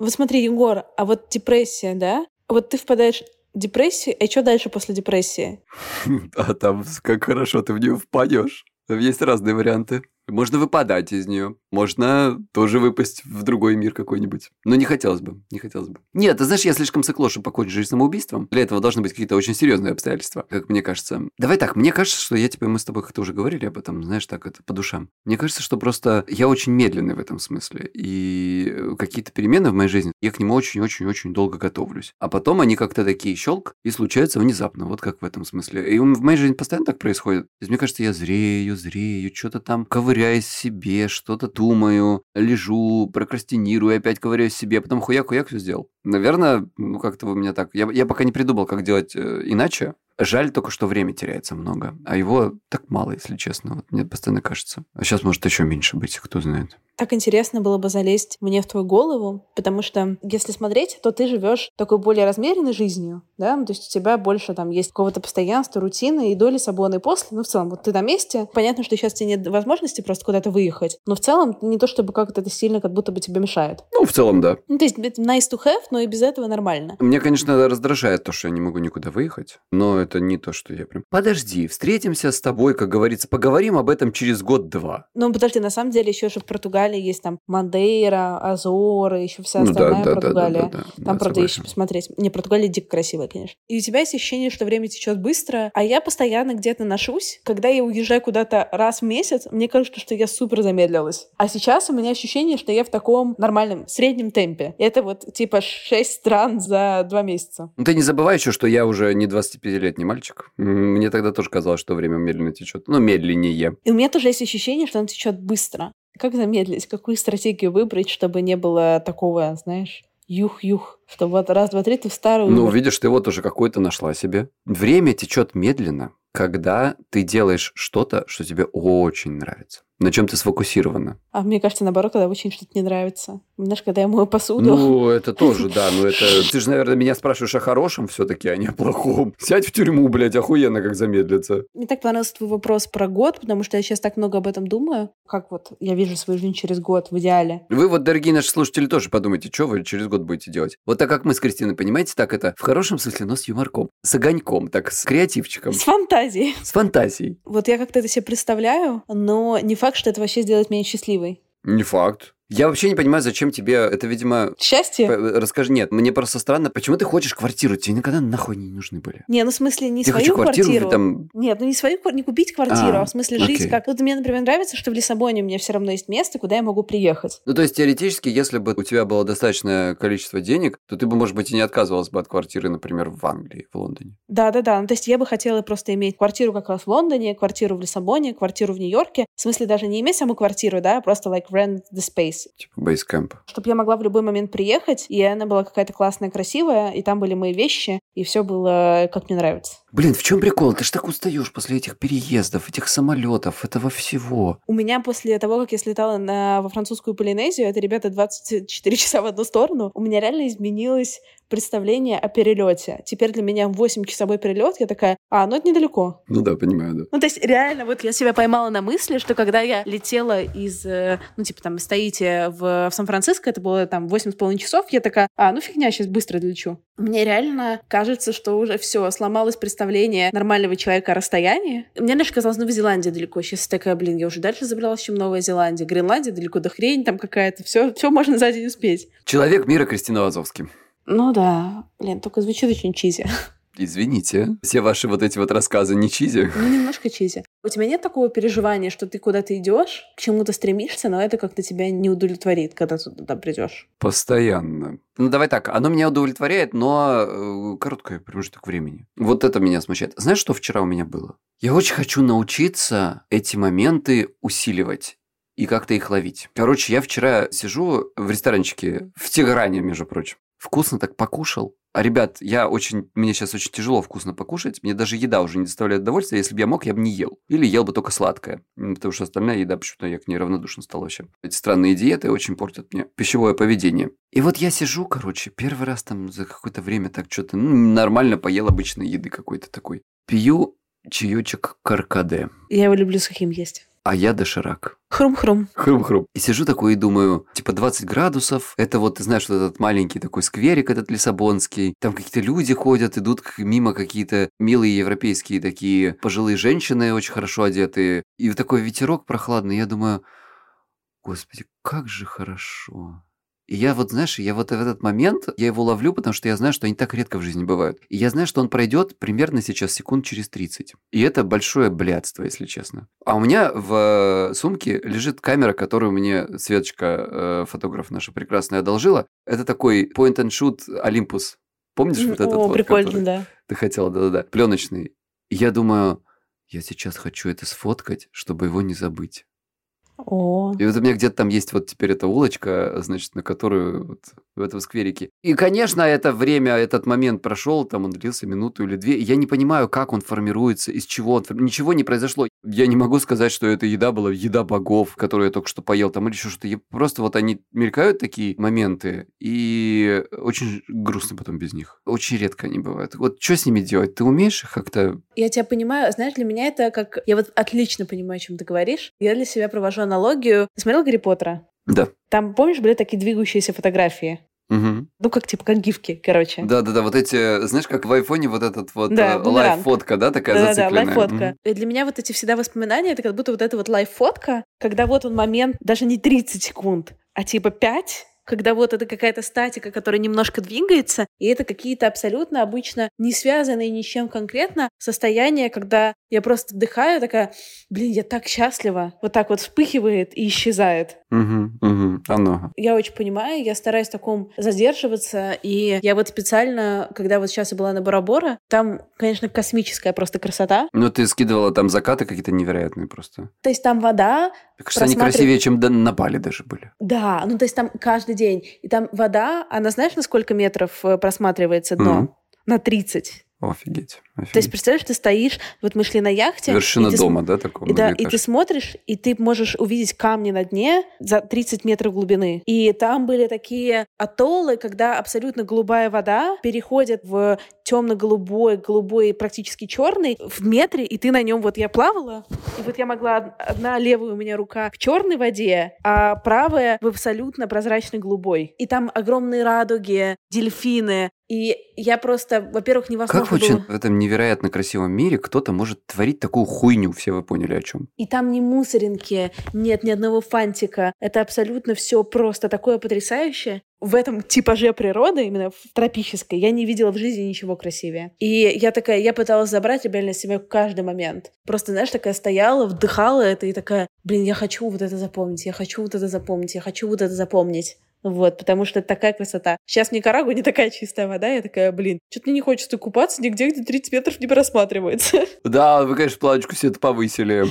Вот смотри, Егор, а вот депрессия, да? Вот ты впадаешь в депрессии. А что дальше после депрессии? А там как хорошо ты в нее впадешь. Там есть разные варианты. Можно выпадать из нее, можно тоже выпасть в другой мир какой-нибудь. Но не хотелось бы, не хотелось бы. Нет, ты знаешь, я слишком цикло, чтобы покончить жизнь самоубийством. Для этого должны быть какие-то очень серьезные обстоятельства, как мне кажется. Давай так, мне кажется, что я тебе, мы с тобой как-то уже говорили об этом, знаешь, так это по душам. Мне кажется, что просто я очень медленный в этом смысле. И какие-то перемены в моей жизни, я к нему очень-очень-очень долго готовлюсь. А потом они как-то такие щелк и случаются внезапно, вот как в этом смысле. И в моей жизни постоянно так происходит. То есть, мне кажется, я зрею, зрею, что-то там ковыряю ковыряюсь себе, что-то думаю, лежу, прокрастинирую, опять ковыряюсь себе, потом хуяк-хуяк все сделал. Наверное, ну как-то у меня так. Я, я пока не придумал, как делать э, иначе. Жаль только, что время теряется много, а его так мало, если честно. Вот мне постоянно кажется. А сейчас может еще меньше быть, кто знает. Так интересно было бы залезть мне в твою голову, потому что если смотреть, то ты живешь такой более размеренной жизнью, да, то есть у тебя больше там есть какого-то постоянства, рутины и доли свободы и после, ну в целом, вот ты на месте, понятно, что сейчас тебе нет возможности просто куда-то выехать, но в целом не то, чтобы как-то это сильно как будто бы тебе мешает. Ну, в целом, да. Ну, то есть nice to have, но и без этого нормально. Мне, конечно, раздражает то, что я не могу никуда выехать, но это не то, что я прям... Подожди, встретимся с тобой, как говорится, поговорим об этом через год-два. Ну, подожди, на самом деле еще же в Португалии Португалии есть там Мандейра, Азоры, еще вся остальная ну, да, Португалия. Да, да, да, да, там, да, правда, еще посмотреть. Не, Португалия дико красивая, конечно. И у тебя есть ощущение, что время течет быстро, а я постоянно где-то ношусь. Когда я уезжаю куда-то раз в месяц, мне кажется, что я супер замедлилась. А сейчас у меня ощущение, что я в таком нормальном, среднем темпе. Это вот типа 6 стран за два месяца. Ну, ты не забывай еще, что я уже не 25-летний мальчик. Мне тогда тоже казалось, что время медленно течет. Ну, медленнее. И у меня тоже есть ощущение, что оно течет быстро. Как замедлить? Какую стратегию выбрать, чтобы не было такого, знаешь, юх-юх, чтобы вот раз, два, три ты в старую... Ну, видишь, ты вот уже какой-то нашла себе. Время течет медленно, когда ты делаешь что-то, что тебе очень нравится. На чем ты сфокусирована? А мне кажется, наоборот, когда очень что-то не нравится. Знаешь, когда я мою посуду. Ну, это тоже, да. Но это... Ты же, наверное, меня спрашиваешь о хорошем все-таки, а не о плохом. Сядь в тюрьму, блядь, охуенно как замедлиться. Мне так понравился твой вопрос про год, потому что я сейчас так много об этом думаю. Как вот я вижу свою жизнь через год в идеале. Вы вот, дорогие наши слушатели, тоже подумайте, что вы через год будете делать. Вот так как мы с Кристиной, понимаете, так это в хорошем смысле, но с юморком. С огоньком, так с креативчиком. С фантазией. С фантазией. Вот я как-то это себе представляю, но не факт, что это вообще сделает меня счастливой. Не факт. Я вообще не понимаю, зачем тебе это, видимо... Счастье? Расскажи, нет, мне просто странно, почему ты хочешь квартиру? Тебе никогда нахуй не нужны были. Не, ну в смысле не ты свою квартиру. квартиру там... Нет, ну не свою не купить квартиру, а, а в смысле жить окей. как... Вот мне, например, нравится, что в Лиссабоне у меня все равно есть место, куда я могу приехать. Ну то есть теоретически, если бы у тебя было достаточное количество денег, то ты бы, может быть, и не отказывалась бы от квартиры, например, в Англии, в Лондоне. Да-да-да, ну то есть я бы хотела просто иметь квартиру как раз в Лондоне, квартиру в Лиссабоне, квартиру в Нью-Йорке. В смысле даже не иметь саму квартиру, да, а просто like rent the space. Типа basecamp кэмп. Чтобы я могла в любой момент приехать, и она была какая-то классная, красивая, и там были мои вещи, и все было как мне нравится. Блин, в чем прикол? Ты ж так устаешь после этих переездов, этих самолетов, этого всего. У меня после того, как я слетала на, во французскую Полинезию, это, ребята, 24 часа в одну сторону, у меня реально изменилось представление о перелете. Теперь для меня 8-часовой перелет, я такая, а, ну это недалеко. Ну да, понимаю, да. Ну то есть реально, вот я себя поймала на мысли, что когда я летела из, э, ну типа там, стоите в, в Сан-Франциско, это было там 8,5 часов, я такая, а, ну фигня, сейчас быстро долечу. Мне реально кажется, что уже все, сломалось представление нормального человека о расстоянии. Мне раньше казалось, Новая Зеландия далеко. Сейчас такая, блин, я уже дальше забралась, чем Новая Зеландия. Гренландия далеко до хрень там какая-то. Все, все можно за день успеть. Человек мира Кристина Вазовский. Ну да, блин, только звучит очень чизи. Извините, все ваши вот эти вот рассказы не чизи? Ну, немножко чизи. У тебя нет такого переживания, что ты куда-то идешь, к чему-то стремишься, но это как-то тебя не удовлетворит, когда ты туда придешь? Постоянно. Ну, давай так, оно меня удовлетворяет, но э, короткое промежуток времени. Вот это меня смущает. Знаешь, что вчера у меня было? Я очень хочу научиться эти моменты усиливать и как-то их ловить. Короче, я вчера сижу в ресторанчике в Тегране, между прочим. Вкусно так покушал. А, ребят, я очень, мне сейчас очень тяжело вкусно покушать. Мне даже еда уже не доставляет удовольствия. Если бы я мог, я бы не ел. Или ел бы только сладкое. Потому что остальная еда, почему-то я к ней равнодушен стал вообще. Эти странные диеты очень портят мне пищевое поведение. И вот я сижу, короче, первый раз там за какое-то время так что-то, ну, нормально поел обычной еды какой-то такой. Пью чаечек каркаде. Я его люблю сухим есть. А я доширак. Хрум-хрум. Хрум-хрум. И сижу такой и думаю, типа 20 градусов, это вот, ты знаешь, вот этот маленький такой скверик этот лиссабонский, там какие-то люди ходят, идут мимо какие-то милые европейские такие пожилые женщины, очень хорошо одетые, и такой ветерок прохладный, я думаю, господи, как же хорошо. И я вот, знаешь, я вот в этот момент, я его ловлю, потому что я знаю, что они так редко в жизни бывают. И я знаю, что он пройдет примерно сейчас секунд через 30. И это большое блядство, если честно. А у меня в сумке лежит камера, которую мне Светочка, э, фотограф наша прекрасная, одолжила. Это такой point-and-shoot Olympus. Помнишь вот этот О, вот? прикольно, который да. Ты хотела, да-да-да. Пленочный. И я думаю, я сейчас хочу это сфоткать, чтобы его не забыть. О, И вот у меня где-то там есть вот теперь эта улочка, значит, на которую вот в этом скверике. И, конечно, это время, этот момент прошел, там он длился минуту или две. Я не понимаю, как он формируется, из чего он формируется. Ничего не произошло. Я не могу сказать, что эта еда была еда богов, которую я только что поел, там или еще что-то. Я- Просто вот они мелькают такие моменты, и очень грустно потом без них. Очень редко они бывают. Вот что с ними делать? Ты умеешь их как-то... я тебя понимаю. Знаешь, для меня это как... Я вот отлично понимаю, о чем ты говоришь. Я для себя провожу аналогию. Ты смотрел Гарри Поттера? Да. Там, помнишь, были такие двигающиеся фотографии? Мгм. Ну, как типа, как гифки, короче. Да-да-да, вот эти, знаешь, как в айфоне вот этот вот Да, э, live фотка, да, такая Да-да-да, зацикленная? live фотка. Мгм. И для меня вот эти всегда воспоминания, это как будто вот эта вот live фотка, когда вот он момент, даже не 30 секунд, а типа 5, когда вот это какая-то статика, которая немножко двигается, и это какие-то абсолютно обычно не связанные ни с чем конкретно состояния, когда я просто вдыхаю, такая, блин, я так счастлива, вот так вот вспыхивает и исчезает. Мгм, мгм, Оно. Я очень понимаю, я стараюсь в таком задерживаться, и я вот специально, когда вот сейчас я была на Бора-Бора, там, конечно, космическая просто красота, Ну, ты скидывала там закаты какие-то невероятные просто. то есть там вода, Мне кажется, они Просматрив- красивее, чем на Бали даже были. да, ну то есть там каждый день, и там вода, она знаешь, на сколько метров э, просматривается дно? Мгм. На 30. О, Офигеть. То есть, представляешь, ты стоишь, вот мы шли на яхте. Вершина и ты с- дома, да, такого? И, да, и ты смотришь, и ты можешь увидеть камни на дне за 30 метров глубины. И там были такие атоллы, когда абсолютно голубая вода переходит в темно-голубой, голубой, практически черный в метре, и ты на нем, вот я плавала, и вот я могла, од- одна левая у меня рука в черной воде, а правая в абсолютно прозрачной голубой. И там огромные радуги, дельфины, и я просто, во-первых, невозможно Как вообще было... в этом невероятно красивом мире кто-то может творить такую хуйню? Все вы поняли о чем? И там ни мусоринки, нет ни одного фантика. Это абсолютно все просто такое потрясающее. В этом типаже природы, именно в тропической, я не видела в жизни ничего красивее. И я такая, я пыталась забрать реально себя в каждый момент. Просто, знаешь, такая стояла, вдыхала это и такая, блин, я хочу вот это запомнить, я хочу вот это запомнить, я хочу вот это запомнить. Вот, потому что это такая красота. Сейчас в Никарагуа не такая чистая вода, я такая, блин, что-то мне не хочется купаться нигде, где 30 метров не просматривается. Да, вы, конечно, планочку себе это повысили.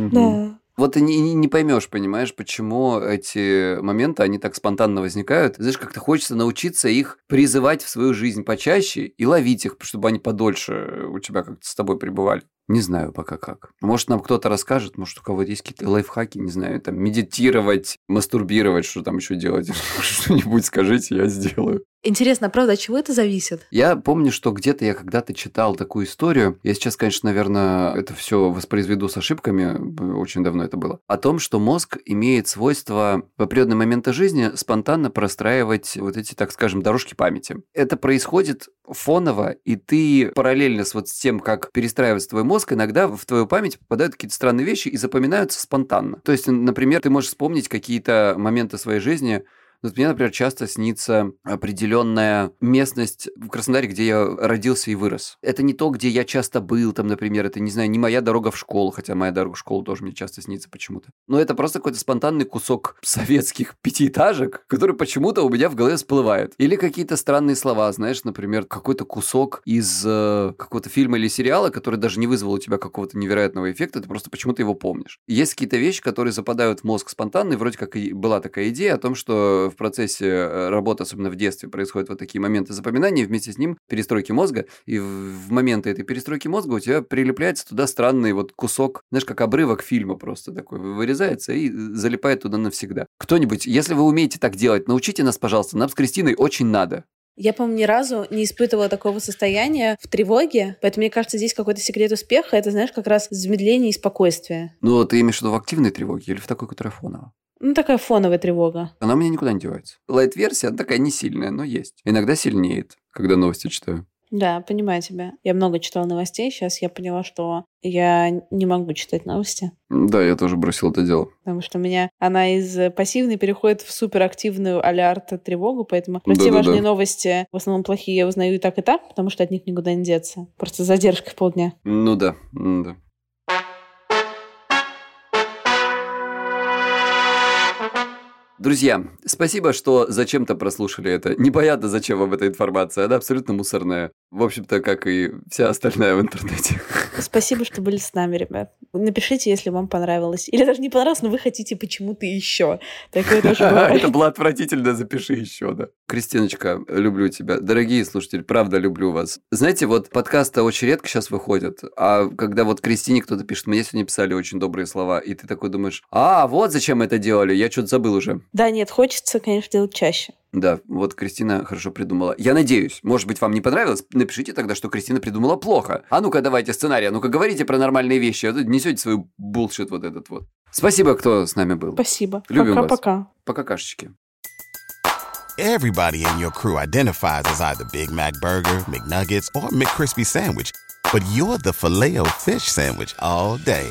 Да. Вот не, не- не поймешь, понимаешь, почему эти моменты, они так спонтанно возникают. Знаешь, как-то хочется научиться их призывать в свою жизнь почаще и ловить их, чтобы они подольше у тебя как-то с тобой пребывали. Не знаю пока как. Может, нам кто-то расскажет, может, у кого-то есть какие-то лайфхаки, не знаю, там, медитировать, мастурбировать, что там еще делать. Что-нибудь скажите, я сделаю. Интересно, а правда, от чего это зависит? Я помню, что где-то я когда-то читал такую историю. Я сейчас, конечно, наверное, это все воспроизведу с ошибками. Очень давно это было. О том, что мозг имеет свойство в определенные моменты жизни спонтанно простраивать вот эти, так скажем, дорожки памяти. Это происходит фоново, и ты параллельно с вот с тем, как перестраивается твой мозг, иногда в твою память попадают какие-то странные вещи и запоминаются спонтанно. То есть, например, ты можешь вспомнить какие-то моменты своей жизни, вот мне, например, часто снится определенная местность в Краснодаре, где я родился и вырос. Это не то, где я часто был, там, например, это, не знаю, не моя дорога в школу, хотя моя дорога в школу тоже мне часто снится почему-то. Но это просто какой-то спонтанный кусок советских пятиэтажек, который почему-то у меня в голове всплывает. Или какие-то странные слова, знаешь, например, какой-то кусок из э, какого-то фильма или сериала, который даже не вызвал у тебя какого-то невероятного эффекта, ты просто почему-то его помнишь. Есть какие-то вещи, которые западают в мозг спонтанно, и вроде как и была такая идея о том, что в процессе э, работы, особенно в детстве, происходят вот такие моменты запоминания, вместе с ним перестройки мозга, и в, в моменты этой перестройки мозга у тебя прилепляется туда странный вот кусок, знаешь, как обрывок фильма просто такой вырезается и залипает туда навсегда. Кто-нибудь, если вы умеете так делать, научите нас, пожалуйста, нам с Кристиной очень надо. Я, по-моему, ни разу не испытывала такого состояния в тревоге, поэтому мне кажется, здесь какой-то секрет успеха. Это, знаешь, как раз замедление и спокойствие. Ну, ты имеешь в виду в активной тревоге или в такой, которая фоновая? Ну, такая фоновая тревога. Она у меня никуда не девается. Лайт-версия, она такая не сильная, но есть. Иногда сильнеет, когда новости читаю. Да, понимаю тебя. Я много читала новостей, сейчас я поняла, что я не могу читать новости. Да, я тоже бросил это дело. Потому что у меня она из пассивной переходит в суперактивную алярт тревогу, поэтому про те Да-да-да. важные новости, в основном плохие, я узнаю и так, и так, потому что от них никуда не деться. Просто в полдня. Ну да, м, да. Друзья, спасибо, что зачем-то прослушали это. Непонятно, зачем вам эта информация. Она абсолютно мусорная. В общем-то, как и вся остальная в интернете. Спасибо, что были с нами, ребят. Напишите, если вам понравилось. Или даже не понравилось, но вы хотите почему-то еще. Такое тоже. Это было отвратительно, запиши еще, да. Кристиночка, люблю тебя. Дорогие слушатели, правда люблю вас. Знаете, вот подкасты очень редко сейчас выходят, а когда вот Кристине кто-то пишет, мне сегодня писали очень добрые слова, и ты такой думаешь, а, вот зачем это делали, я что-то забыл уже. Да, нет, хочется, конечно, делать чаще. Да, вот Кристина хорошо придумала. Я надеюсь, может быть, вам не понравилось? Напишите тогда, что Кристина придумала плохо. А ну-ка, давайте сценарий, а ну-ка, говорите про нормальные вещи, а то несете свою булшит вот этот вот. Спасибо, кто с нами был. Спасибо. Любим вас. Пока-пока. Пока, кашечки. Everybody in your crew identifies as either Big Mac Burger, McNuggets, or McCrispy Sandwich. But you're the filet fish Sandwich all day.